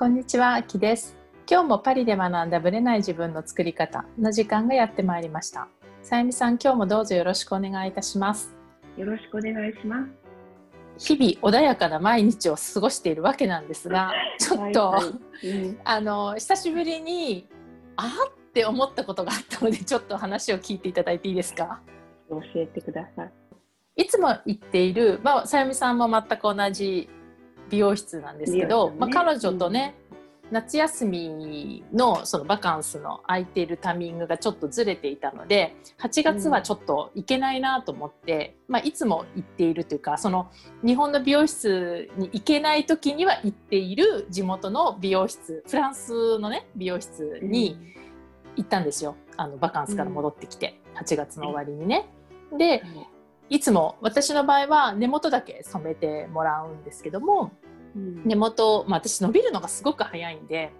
こんにちは、あきです。今日もパリで学んだブレない自分の作り方の時間がやってまいりました。さゆみさん、今日もどうぞよろしくお願いいたします。よろしくお願いします。日々穏やかな毎日を過ごしているわけなんですが、ちょっと、はいはいうんあの久しぶりにあって思ったことがあったので、ちょっと話を聞いていただいていいですか？教えてください。いつも行っている、まあ、さゆみさんも全く同じ美容室なんですけど、ね。まあ、彼女とね、夏休みのそのバカンスの空いているタイミングがちょっとずれていたので8月はちょっと行けないなと思って、まあ、いつも行っているというかその日本の美容室に行けない時には行っている地元の美容室フランスのね美容室に行ったんですよ。あのバカンスから戻ってきて、8月の終わりにね。でいつも私の場合は根元だけ染めてもらうんですけどもうん根元、まあ、私伸びるのがすごく早いんで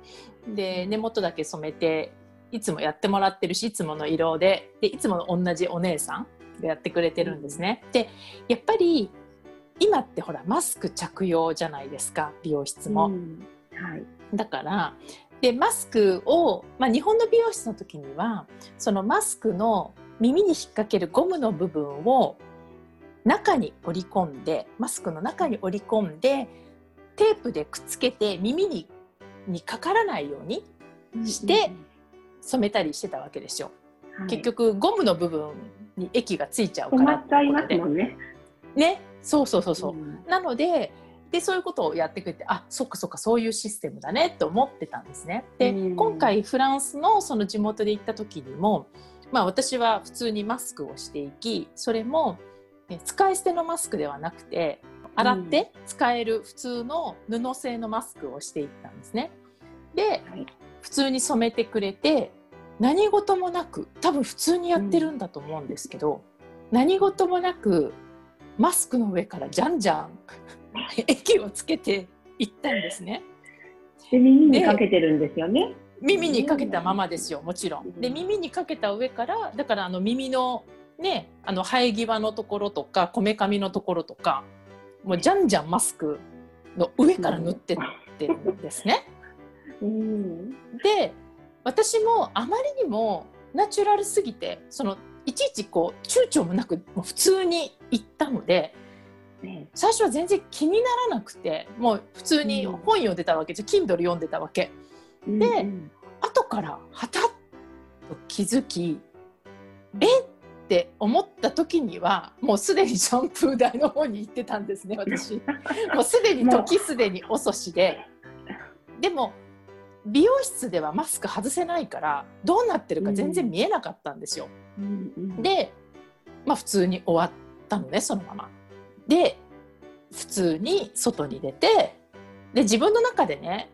で根元だけ染めていつもやってもらってるしいつもの色ででいつもの同じお姉さんがやってくれてるんですね。でやっぱり今ってほらマスク着用じゃないですか美容室も。うんはい。だからでマスクを、まあ、日本の美容室の時にはそのマスクの耳に引っ掛けるゴムの部分を中に折り込んでマスクの中に折り込んでテープでくっつけて耳ににかからないようにして染めたりしてたわけですよ。うん、結局ゴムの部分に液がついちゃう止からまっちゃいますってこもんね。ねそうそうそうそう。んなのででそういうことをやってくれてあそっかそっかそういうシステムだねと思ってたんですね。で、うん今回フランスのその地元で行った時にも、まあ、私は普通にマスクをしていきそれもえ使い捨てのマスクではなくて洗って使える普通の布製のマスクをしていったんですね。ではい。普通に染めてくれて何事もなく多分普通にやってるんだと思うんですけど、何事もなくマスクの上からじゃんじゃん液をつけていったんですね。で耳にかけてるんですよね。耳にかけたままですよもちろん。うんで耳にかけた上からだからあの耳のねあの生え際のところとかこめかみのところとかもうじゃんじゃんマスクの上から塗ってってるんですね。うん。で私もあまりにもナチュラルすぎてそのいちいちこう躊躇もなくもう普通に行ったのでね最初は全然気にならなくてもう普通に本読んでたわけじゃ Kindle 読んでたわけ。うんでうん。後からはたっと気づきえって思った時にはもうすでにシャンプー台の方に行ってたんですね私。もうすでに時すでに遅しででも美容室ではマスク外せないからどうなってるか全然見えなかったんですよ。うんうんでまあ普通に終わったのねそのまま。で普通に外に出てで自分の中でね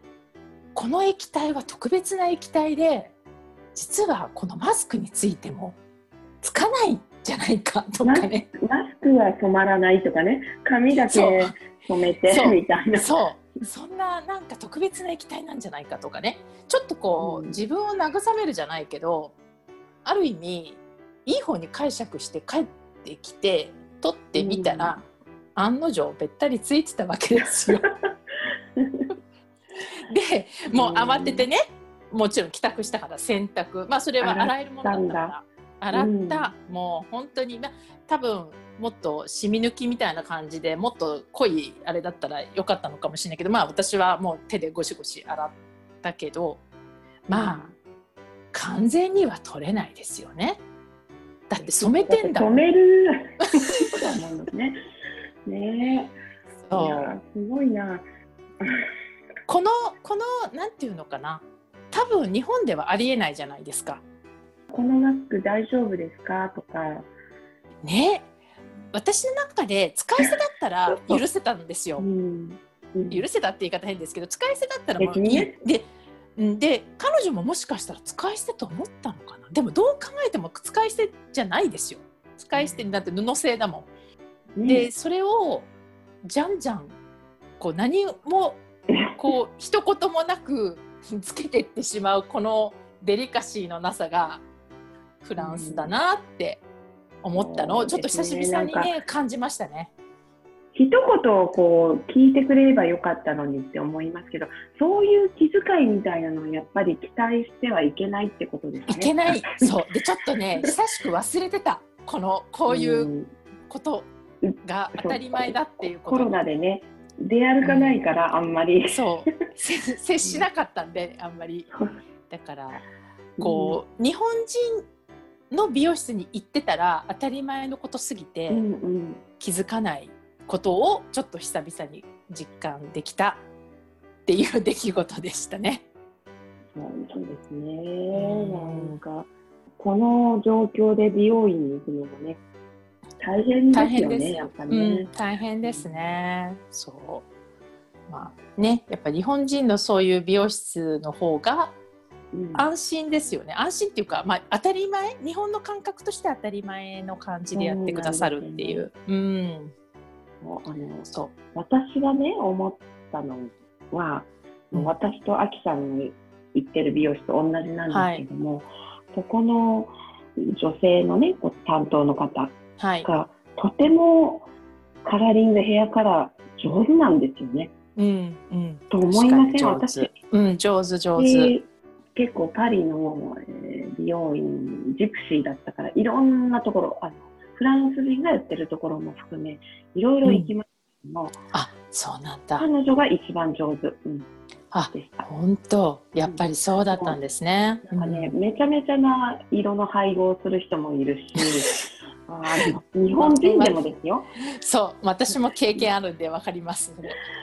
この液体は特別な液体で実はこのマスクについてもつかないんじゃないかとかね。マスクは染まらないとかね、髪だけ染めてみたいな。そう。そんななんか特別な液体なんじゃないかとかね。ちょっとこう、うん。自分を慰めるじゃないけどある意味いい方に解釈して帰ってきて取ってみたら、案の定べったりついてたわけですよ。でもう慌ててねもちろん帰宅したから洗濯。まあそれは洗えるものだったから洗った、もう本当に、まあ、多分もっと染み抜きみたいな感じでもっと濃いあれだったらよかったのかもしれないけどまあ私はもう手でゴシゴシ洗ったけどまあ完全には取れないですよね。だって染めてんだもん。染める。ね。ねそうやすごいな。このこのなんていうのかな多分日本ではありえないじゃないですか。このマスク大丈夫ですか？とか。ね。私の中で使い捨てだったら許せたんですよ。う。ん。うん許せたって言い方変ですけど使い捨てだったらもういい別にね。でうんで彼女ももしかしたら使い捨てと思ったのかな？でもどう考えても使い捨てじゃないですよ。使い捨てになって布製だもん、ねでそれをじゃんじゃんこう何もこう 一言もなくつけてってしまうこのデリカシーのなさがフランスだなって思ったのをちょっと久しぶりにねね感じましたね。一言こう聞いてくれればよかったのにって思いますけど、そういう気遣いみたいなのをやっぱり期待してはいけないってことですね。いけない。そう。で、ちょっとね、久しく忘れてた。この、こういうことが当たり前だっていうこと。コロナでね、出歩かないからあんまり。そう。接しなかったんで、あんまり。だから、こう、日本人の美容室に行ってたら当たり前のことすぎて気づかないことをちょっと久々に実感できたっていう出来事でしたね。そうですね。なんかこの状況で美容院に行くのもね大変ですよね。やっぱね、うん、大変ですね。そう。まあね、やっぱ日本人のそういう美容室の方が安心ですよね、うん、安心っていうか、まあ、当たり前？日本の感覚として当たり前の感じでやってくださるっていう。う、ね、ん。あのそう。私がね思ったのは、うん、私とアキさんに行ってる美容室と同じなんですけども、はい、そこの女性のね担当の方が、はい、とてもカラーリングヘアカラー上手なんですよね。うんうん、と思いません？私、うん、上手上手。結構パリの、えー、美容院ジプシーだったからいろんなところあのフランス人がやってるところも含めいろいろ行きましたけども、うん、あそうなんだ。彼女が一番上手、うん、あ本当やっぱりそうだったんですね。なん。かね、めちゃめちゃな色の配合をする人もいるしあ日本人でもですよ。そう私も経験あるんで分かります、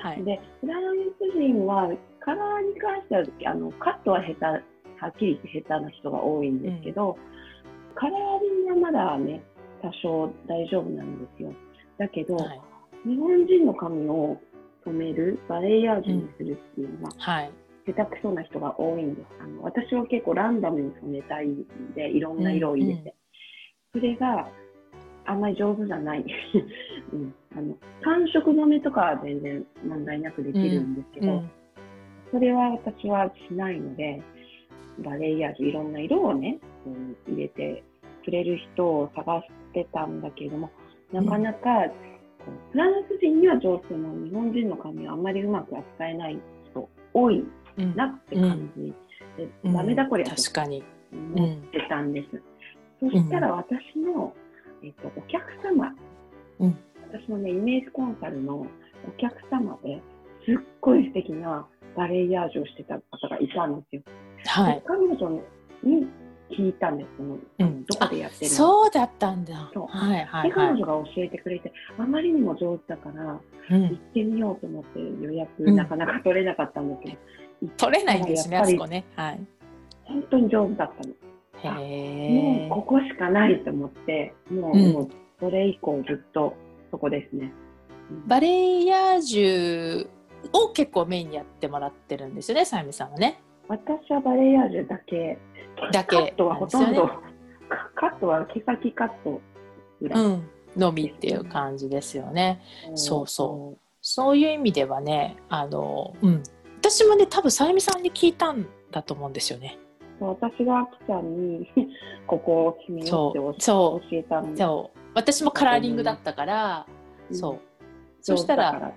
はい、でフランス人はカラーに関してはあのカットは下手はっきり言って下手な人が多いんですけど、うん、カラーリングはまだね多少大丈夫なんですよ。だけど、はい、日本人の髪を染めるバレエヤージュにするっていうのは、うん。はい、下手くそな人が多いんです。あの私は結構ランダムに染めたいんでいろんな色を入れて、うんうん、それがあんまり上手じゃない、うん、あの単色染めとかは全然問題なくできるんですけど、うん。うん、それは私はしないのでバレエヤージュいろんな色をね、うん、入れてくれる人を探してたんだけれども、なかなか、フランス人には上手でも日本人の髪はあんまりうまく扱えない人多いなって感じで、うん、ダメだこれ確かに。思ってたんです。そしたら私の、えっと、お客様、うん、私のね、イメージコンサルのお客様ですっごい素敵なバレエヤージュをしてた方がいたんですよ。はい、彼女に聞いたんですうん、どこでやってるの？そうだったんだ。そう。はいはい、で彼女が教えてくれてあまりにも上手だから、うん、行ってみようと思って予約、なかなか取れなかったんだけど、取れないんですねあそこね。はい。本当に上手だったの。へもうここしかないと思ってもう,、もうそれ以降ずっとそこですね。バレエヤージュを結構メインにやってもらってるんですよね、さゆみさんはね。私はバレエヤージュだけだけ、カットはほとんど、ね、カットは毛先カットぐらい、うん、のみっていう感じですよね。うん、そうそう。そういう意味ではねあの、うん、私もね多分さゆみさんに聞いたんだと思うんですよね。私があきちゃんに ここを決めようって教えたんそう。私もカラーリングだったから、うん、そう。そしたら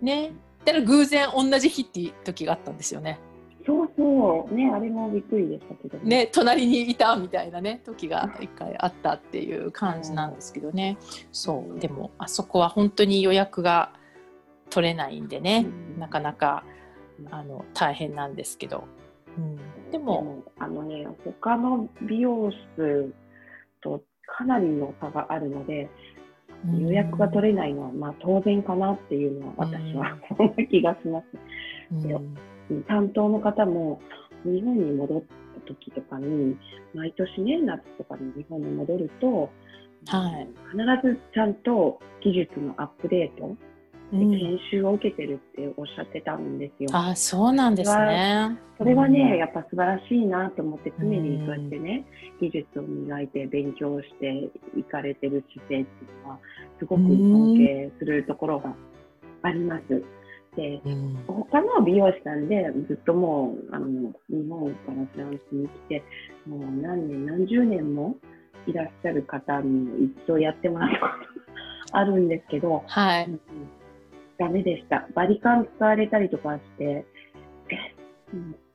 ねだから偶然同じ日っていう時があったんですよね。そうそう。ねあれもびっくりでしたけどね、ね、隣にいたみたいなね時が一回あったっていう感じなんですけどね、そう。でもあそこは本当に予約が取れないんでね、うん、なかなかあの大変なんですけど、うん、でもあのね他の美容室とかなりの差があるので予約が取れないのはまあ当然かなっていうのは私は そんな気がします。うん。担当の方も日本に戻った時とかに毎年ね夏とかに日本に戻ると、はい、必ずちゃんと技術のアップデートで研修を受けてるっておっしゃってたんですよ。うん、あそうなんですね。それはね、うん、やっぱ素晴らしいなと思って常にそうやってね、うん、技術を磨いて勉強していかれてる姿勢っていうのはすごく尊敬するところがあります。で、うん、他の美容師さんでずっともうあの日本からフランスに来てもう何年何十年もいらっしゃる方に一度やってもらったことあるんですけど、はい。うんダメでした。バリカン使われたりとかして、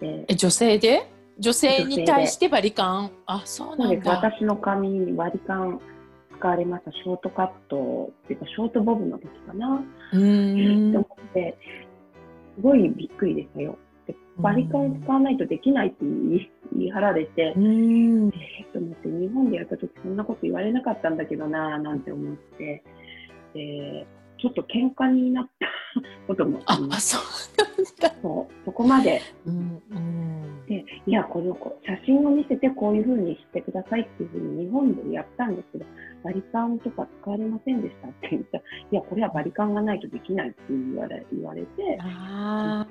え女性で？女性に対してバリカン？あ、そう。なんだ。私の髪に割り勘使われました。ショートカットっていうか、ショートボブの時かな。うん思。って、すごいびっくりでしたよ。でバリカン使わないとできないって言い張られて、うーん。えーと思って、日本でやった時そんなこと言われなかったんだけどなぁなんて思って、で、ちょっと喧嘩になった こともありまあ、す。そう。そうそこまでうん。うん。で、いや、この子、写真を見せてこういうふうにしてくださいっていうふうに日本でやったんですけど、バリカンとか使われませんでしたって言ったら、いや、これはバリカンがないとできないって言われ言われて、あ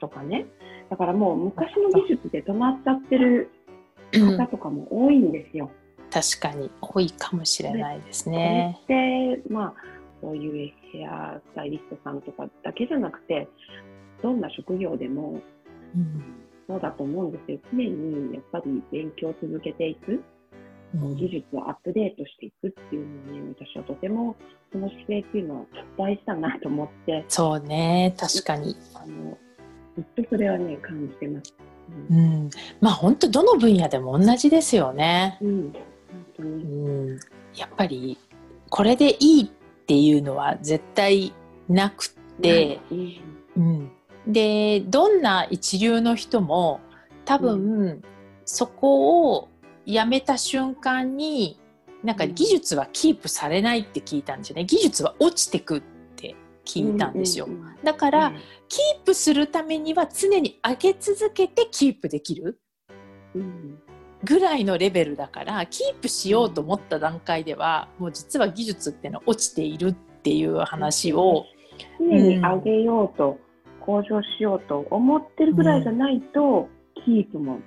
とかね。だからもう昔の技術で止まっちゃってる方とかも多いんですよ。確かに多いかもしれないですこれね。って、まあ、そういうヘアスタイリストさんとかだけじゃなくて、どんな職業でもうんそうだと思うんですよ。常にやっぱり勉強を続けていく。うん技術をアップデートしていくっていうのをね、私はとてもその姿勢っていうのは大事だなと思って、そうね、確かに。あのずっとそれはね、感じてます。ううんん、まあ本当どの分野でも同じですよね。うん、本当うに。ん、やっぱりこれでいいっていうのは絶対なくて、うんうん、でどんな一流の人も多分、そこをやめた瞬間になんか技術はキープされないって聞いたんですよね。技術は落ちてくって聞いたんですよ、だから、キープするためには常に上げ続けてキープできる。うんぐらいのレベルだからキープしようと思った段階ではもう実は技術っていうのは落ちているっていう話を、常に上げようと、向上しようと思ってるぐらいじゃないと、キープも、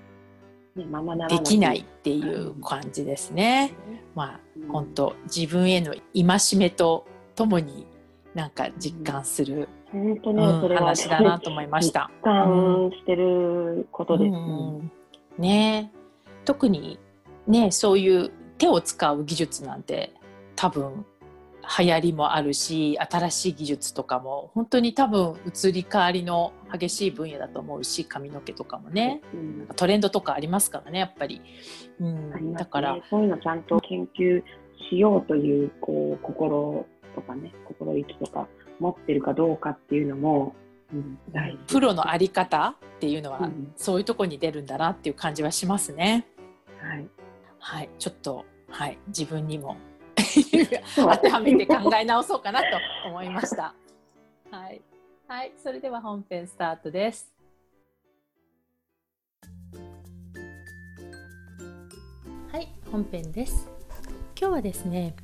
ね、ままならない。できないっていう感じですね。まあうん本当自分への戒めとともになんか実感する、本当ね、うんそれは話だなと思いました。実感してることです。うんね特にねそういう手を使う技術なんて多分流行りもあるし新しい技術とかも本当に多分移り変わりの激しい分野だと思うし髪の毛とかもね。うん。トレンドとかありますからねやっぱり、うんね。だから。そういうのちゃんと研究しようというこう心とかね心意気とか持ってるかどうかっていうのも、プロのあり方っていうのは、うん。そういうとこに出るんだなっていう感じはしますね。はい、はい、ちょっと、はい、自分にも当てはめて考え直そうかなと思いました。はい、はい、それでは本編スタートです。はい、本編です。今日はですね、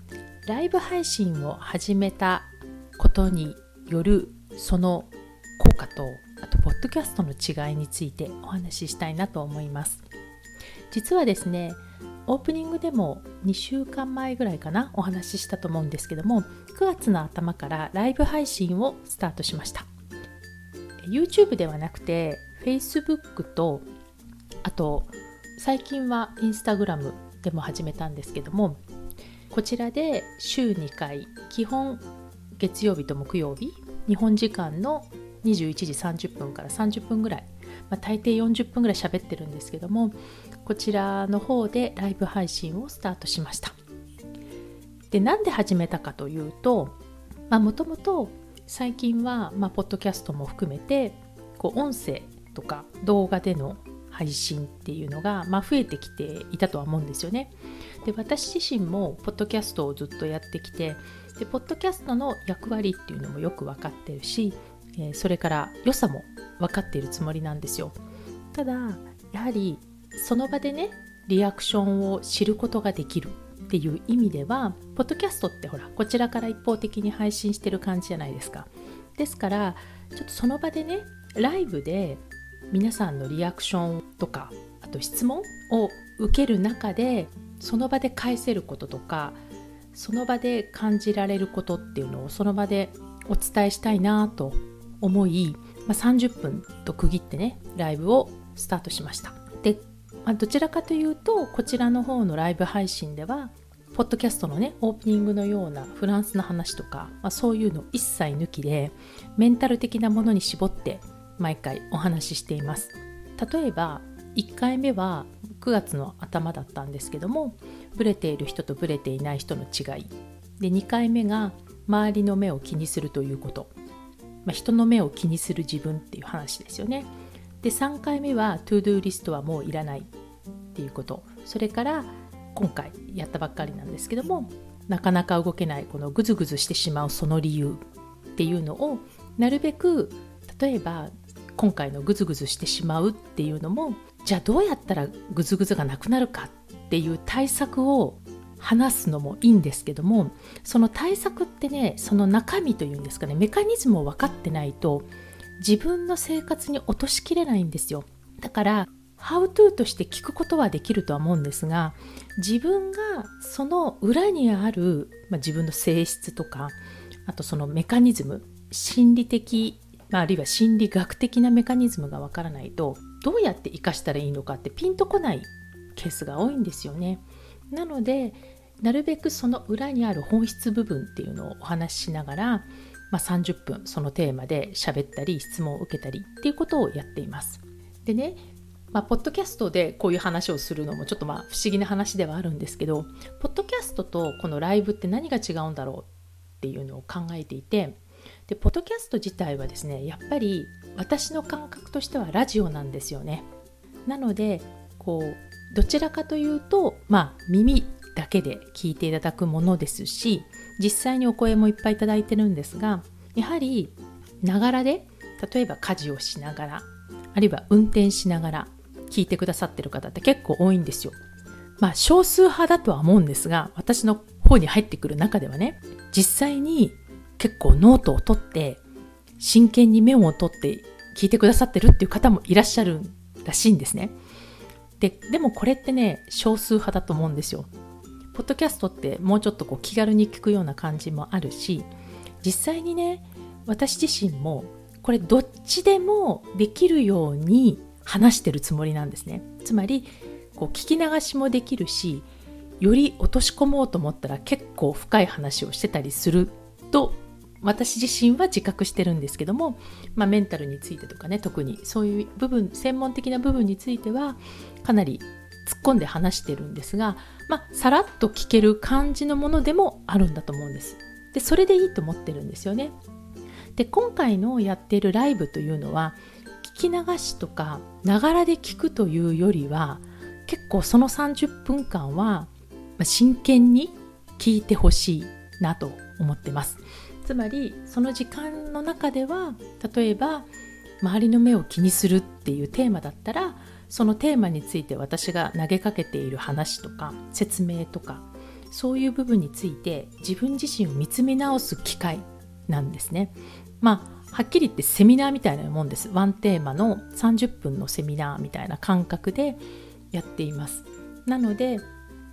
ライブ配信を始めたことによるその効果と、あとポッドキャストの違いについてお話ししたいなと思います。実はですね、オープニングでも2週間前ぐらいかなお話ししたと思うんですけども9月の頭からライブ配信をスタートしました YouTube ではなくて Facebook とあと最近は Instagram でも始めたんですけどもこちらで週2回基本月曜日と木曜日日本時間の21時30分から30分ぐらい、まあ、大抵40分ぐらい喋ってるんですけどもこちらの方でライブ配信をスタートしました。でなんで始めたかというともともと最近は、まあ、ポッドキャストも含めてこう音声とか動画での配信っていうのが、まあ、増えてきていたとは思うんですよね。で私自身もポッドキャストをずっとやってきてでポッドキャストの役割っていうのもよく分かってるし、えそれから良さも分かっているつもりなんですよ。ただやはりその場でねリアクションを知ることができるっていう意味ではポッドキャストってほらこちらから一方的に配信してる感じじゃないですか。ですからちょっとその場でねライブで皆さんのリアクションとかあと質問を受ける中でその場で返せることとかその場で感じられることっていうのをその場でお伝えしたいなと思い、まあ、30分と区切ってねライブをスタートしました。でまあ、どちらかというとこちらの方のライブ配信ではポッドキャストのねオープニングのようなフランスの話とか、まあ、そういうの一切抜きでメンタル的なものに絞って毎回お話ししています。例えば1回目は9月の頭だったんですけどもブレている人とブレていない人の違い。で2回目が周りの目を気にするということ、まあ、人の目を気にする自分っていう話ですよね。で3回目は to-do list はもういらないっていうこと。それから今回やったばっかりなんですけどもなかなか動けないこのグズグズしてしまうその理由っていうのをなるべく例えば今回のグズグズしてしまうっていうのもじゃあどうやったらグズグズがなくなるかっていう対策を話すのもいいんですけどもその対策ってねその中身というんですかねメカニズムを分かってないと自分の生活に落としきれないんですよだから How to として聞くことはできるとは思うんですが自分がその裏にある、まあ、自分の性質とかあとそのメカニズム心理的、まあ、あるいは心理学的なメカニズムがわからないとどうやって生かしたらいいのかってピンとこないケースが多いんですよね。なのでなるべくその裏にある本質部分っていうのをお話ししながら、まあ、30分そのテーマで喋ったり質問を受けたりっていうことをやっています。でねまあ、ポッドキャストでこういう話をするのもちょっとまあ不思議な話ではあるんですけどポッドキャストとこのライブって何が違うんだろうっていうのを考えていてでポッドキャスト自体はですねやっぱり私の感覚としてはラジオなんですよねなのでこうどちらかというとまあ耳だけで聞いていただくものですし実際にお声もいっぱいいただいてるんですがやはりながらで例えば家事をしながらあるいは運転しながら聞いてくださってる方って結構多いんですよ。まあ少数派だとは思うんですが私の方に入ってくる中ではね実際に結構ノートを取って真剣にメモを取って聞いてくださってるっていう方もいらっしゃるらしいんですね。ででもこれってね少数派だと思うんですよ。ポッドキャストってもうちょっとこう気軽に聞くような感じもあるし実際にね私自身もこれどっちでもできるように話してるつもりなんですねつまりこう聞き流しもできるしより落とし込もうと思ったら結構深い話をしてたりすると私自身は自覚してるんですけども、まあ、メンタルについてとかね特にそういう部分専門的な部分についてはかなり突っ込んで話してるんですが、まあ、さらっと聞ける感じのものでもあるんだと思うんです。でそれでいいと思ってるんですよね。で今回のやっているライブというのは聞き流しとかながらで聞くというよりは結構その30分間は真剣に聞いてほしいなと思ってますつまりその時間の中では例えば周りの目を気にするっていうテーマだったらそのテーマについて私が投げかけている話とか説明とかそういう部分について自分自身を見つめ直す機会なんですね。まあはっきり言ってセミナーみたいなもんです。ワンテーマの30分のセミナーみたいな感覚でやっています。なので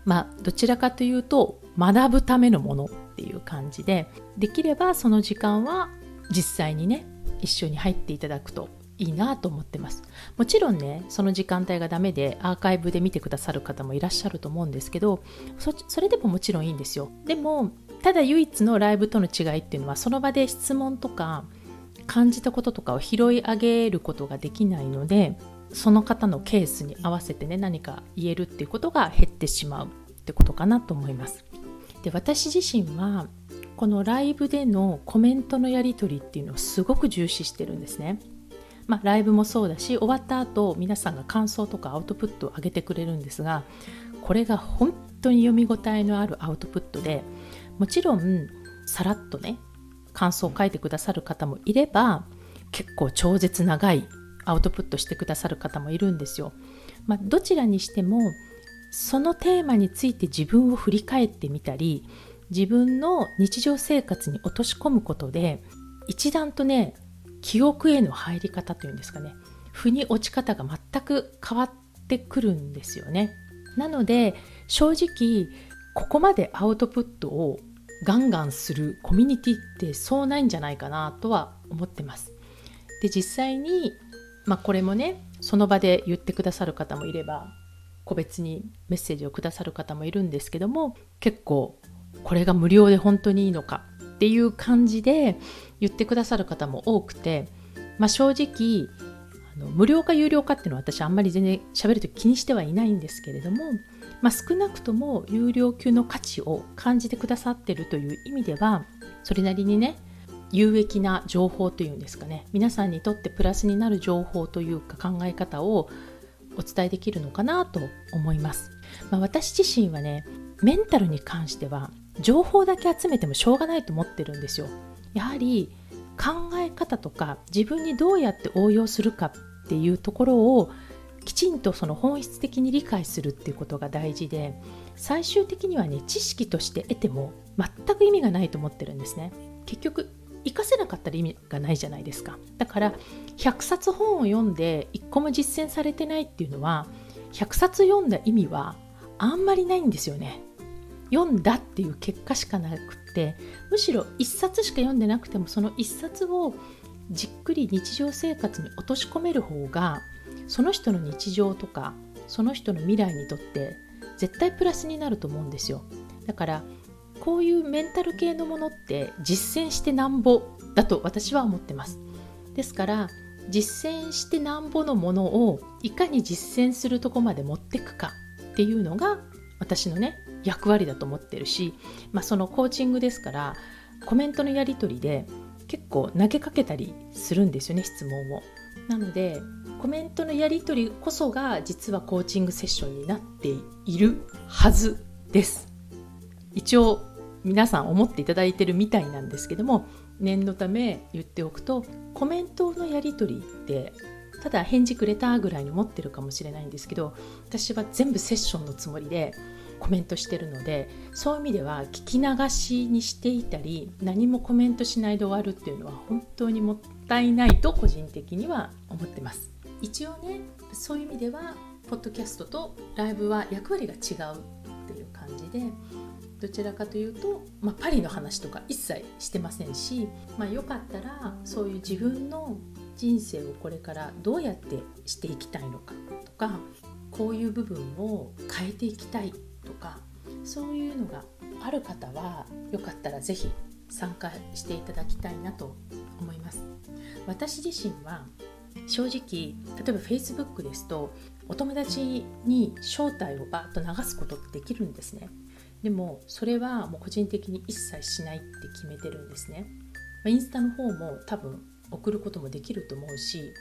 まあどちらかというと学ぶためのものっていう感じでできればその時間は実際にね一緒に入っていただくといいなと思ってますもちろんねその時間帯がダメでアーカイブで見てくださる方もいらっしゃると思うんですけどそれでももちろんいいんですよでもただ唯一のライブとの違いっていうのはその場で質問とか感じたこととかを拾い上げることができないのでその方のケースに合わせてね何か言えるっていうことが減ってしまうってことかなと思います。で私自身はこのライブでのコメントのやり取りっていうのをすごく重視してるんですね。まあ、ライブもそうだし終わった後皆さんが感想とかアウトプットを上げてくれるんですがこれが本当に読み応えのあるアウトプットでもちろんさらっとね感想を書いてくださる方もいれば結構超絶長いアウトプットしてくださる方もいるんですよ。まあ、どちらにしてもそのテーマについて自分を振り返ってみたり自分の日常生活に落とし込むことで一段とね記憶への入り方というんですかね腑に落ち方が全く変わってくるんですよね。なので正直ここまでアウトプットをガンガンするコミュニティってそうないんじゃないかなとは思ってます。で実際に、まあ、これもねその場で言ってくださる方もいれば個別にメッセージをくださる方もいるんですけども結構これが無料で本当にいいのかっていう感じで言ってくださる方も多くて、まあ、正直あの無料か有料かっていうのは私あんまり全然喋ると気にしてはいないんですけれども、まあ、少なくとも有料級の価値を感じてくださってるという意味ではそれなりにね有益な情報というんですかね皆さんにとってプラスになる情報というか考え方をお伝えできるのかなと思います、まあ、私自身はねメンタルに関しては情報だけ集めてもしょうがないと思ってるんですよ。やはり考え方とか自分にどうやって応用するかっていうところをきちんとその本質的に理解するっていうことが大事で最終的にはね知識として得ても全く意味がないと思ってるんですね。結局活かせなかったら意味がないじゃないですか。だから100冊本を読んで1個も実践されてないっていうのは100冊読んだ意味はあんまりないんですよね。読んだっていう結果しかなくってむしろ1冊しか読んでなくてもその1冊をじっくり日常生活に落とし込める方がその人の日常とかその人の未来にとって絶対プラスになると思うんですよ。だからこういうメンタル系のものって実践してなんぼだと私は思ってますですから実践してなんぼのものをいかに実践するとこまで持ってくかっていうのが私のね役割だと思ってるし、まあ、そのコーチングですからコメントのやり取りで結構投げかけたりするんですよね質問を。なのでコメントのやり取りこそが実はコーチングセッションになっているはずです。一応皆さん思っていただいてるみたいなんですけども念のため言っておくとコメントのやり取りってただ返事くれたぐらいに思ってるかもしれないんですけど私は全部セッションのつもりでコメントしてるのでそういう意味では聞き流しにしていたり何もコメントしないで終わるっていうのは本当にもったいないと個人的には思ってます。一応ねそういう意味ではポッドキャストとライブは役割が違うっていう感じでどちらかというと、まあ、パリの話とか一切してませんし、まあ、よかったらそういう自分の人生をこれからどうやってしていきたいのかとかこういう部分を変えていきたいとかそういうのがある方はよかったら是非参加していただきたいなと思います。私自身は正直例えば Facebook ですとお友達に招待をバーッと流すことってできるんですね。でもそれはもう個人的に一切しないって決めてるんですね。まインスタの方も多分送ることもできると思うし、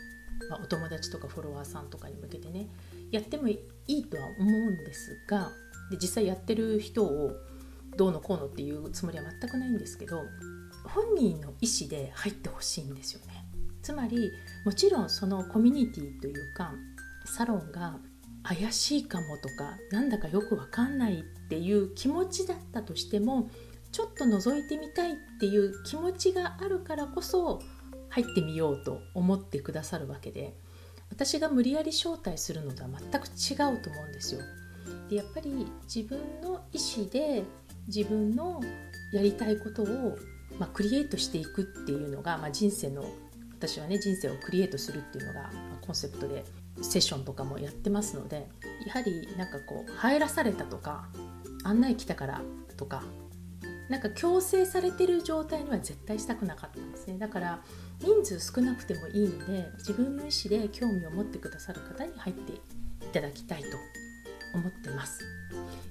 まあ、お友達とかフォロワーさんとかに向けてねやってもいいとは思うんですがで実際やってる人をどうのこうのっていうつもりは全くないんですけど本人の意思で入ってほしいんですよね。つまりもちろんそのコミュニティというかサロンが怪しいかもとかなんだかよくわかんないっていう気持ちだったとしてもちょっと覗いてみたいっていう気持ちがあるからこそ入ってみようと思ってくださるわけで私が無理やり招待するのとは全く違うと思うんですよ。でやっぱり自分の意思で自分のやりたいことを、まあ、クリエイトしていくっていうのが、まあ、人生の私はね人生をクリエイトするっていうのが、ま、コンセプトでセッションとかもやってますのでやはりなんかこう入らされたとか案内来たからとかなんか強制されてる状態には絶対したくなかったんですね。だから人数少なくてもいいので自分の意思で興味を持ってくださる方に入っていただきたいと思ってます。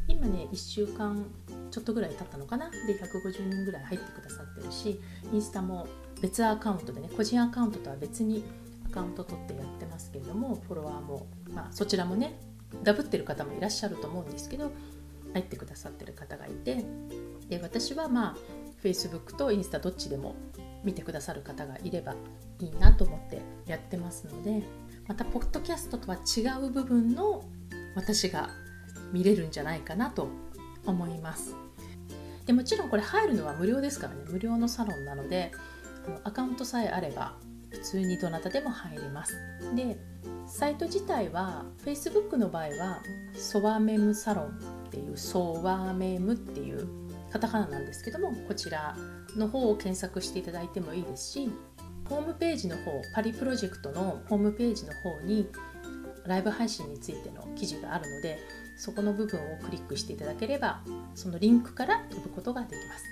今ね1週間ちょっとぐらい経ったのかな？で150人ぐらい入ってくださってるしインスタも別アカウントでね個人アカウントとは別にカウント取ってやってますけれどもフォロワーも、まあ、そちらもねダブってる方もいらっしゃると思うんですけど入ってくださってる方がいてで私はまあ Facebook とインスタどっちでも見てくださる方がいればいいなと思ってやってますのでまたポッドキャストとは違う部分の私が見れるんじゃないかなと思います。でもちろんこれ入るのは無料ですからね無料のサロンなのでアカウントさえあれば普通にどなたでも入れます。でサイト自体は Facebook の場合はソワメムサロンっていうソワメムっていうカタカナなんですけどもこちらの方を検索していただいてもいいですしホームページの方パリプロジェクトのホームページの方にライブ配信についての記事があるのでそこの部分をクリックしていただければそのリンクから飛ぶことができます。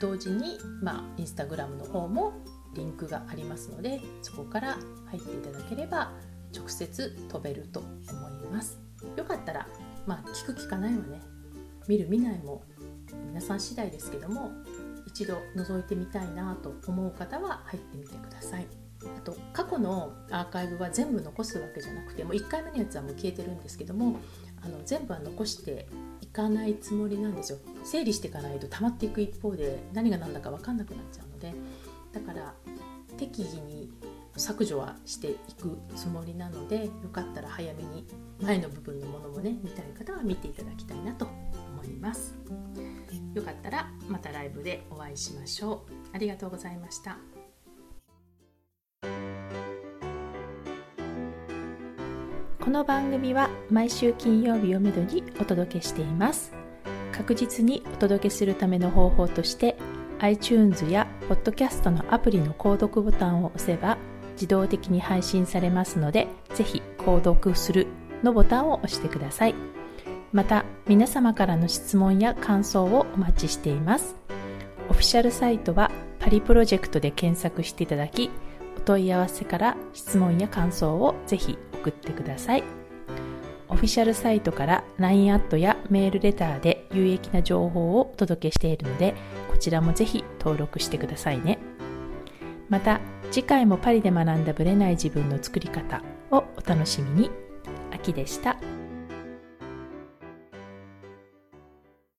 同時に、まあ、インスタグラムの方もリンクがありますのでそこから入っていただければ直接飛べると思います。よかったら、まあ、聞く聞かないはね見る見ないも皆さん次第ですけども一度覗いてみたいなと思う方は入ってみてください。あと過去のアーカイブは全部残すわけじゃなくてもう1回目のやつはもう消えてるんですけどもあの全部は残していかないつもりなんですよ。整理していかないと溜まっていく一方で何が何だか分かんなくなっちゃうのでだから適宜に削除はしていくつもりなのでよかったら早めに前の部分のものもね見たい方は見ていただきたいなと思います。よかったらまたライブでお会いしましょう。ありがとうございました。この番組は毎週金曜日をめどにお届けしています。確実にお届けするための方法として iTunes や Podcast のアプリの購読ボタンを押せば自動的に配信されますのでぜひ購読するのボタンを押してください。また皆様からの質問や感想をお待ちしています。オフィシャルサイトはパリプロジェクトで検索していただきお問い合わせから質問や感想をぜひ送ってください。オフィシャルサイトから LINE アットやメールレターで有益な情報をお届けしているのでちらもぜひ登録してくださいねまた次回もパリで学んだブレない自分の作り方をお楽しみに秋でした。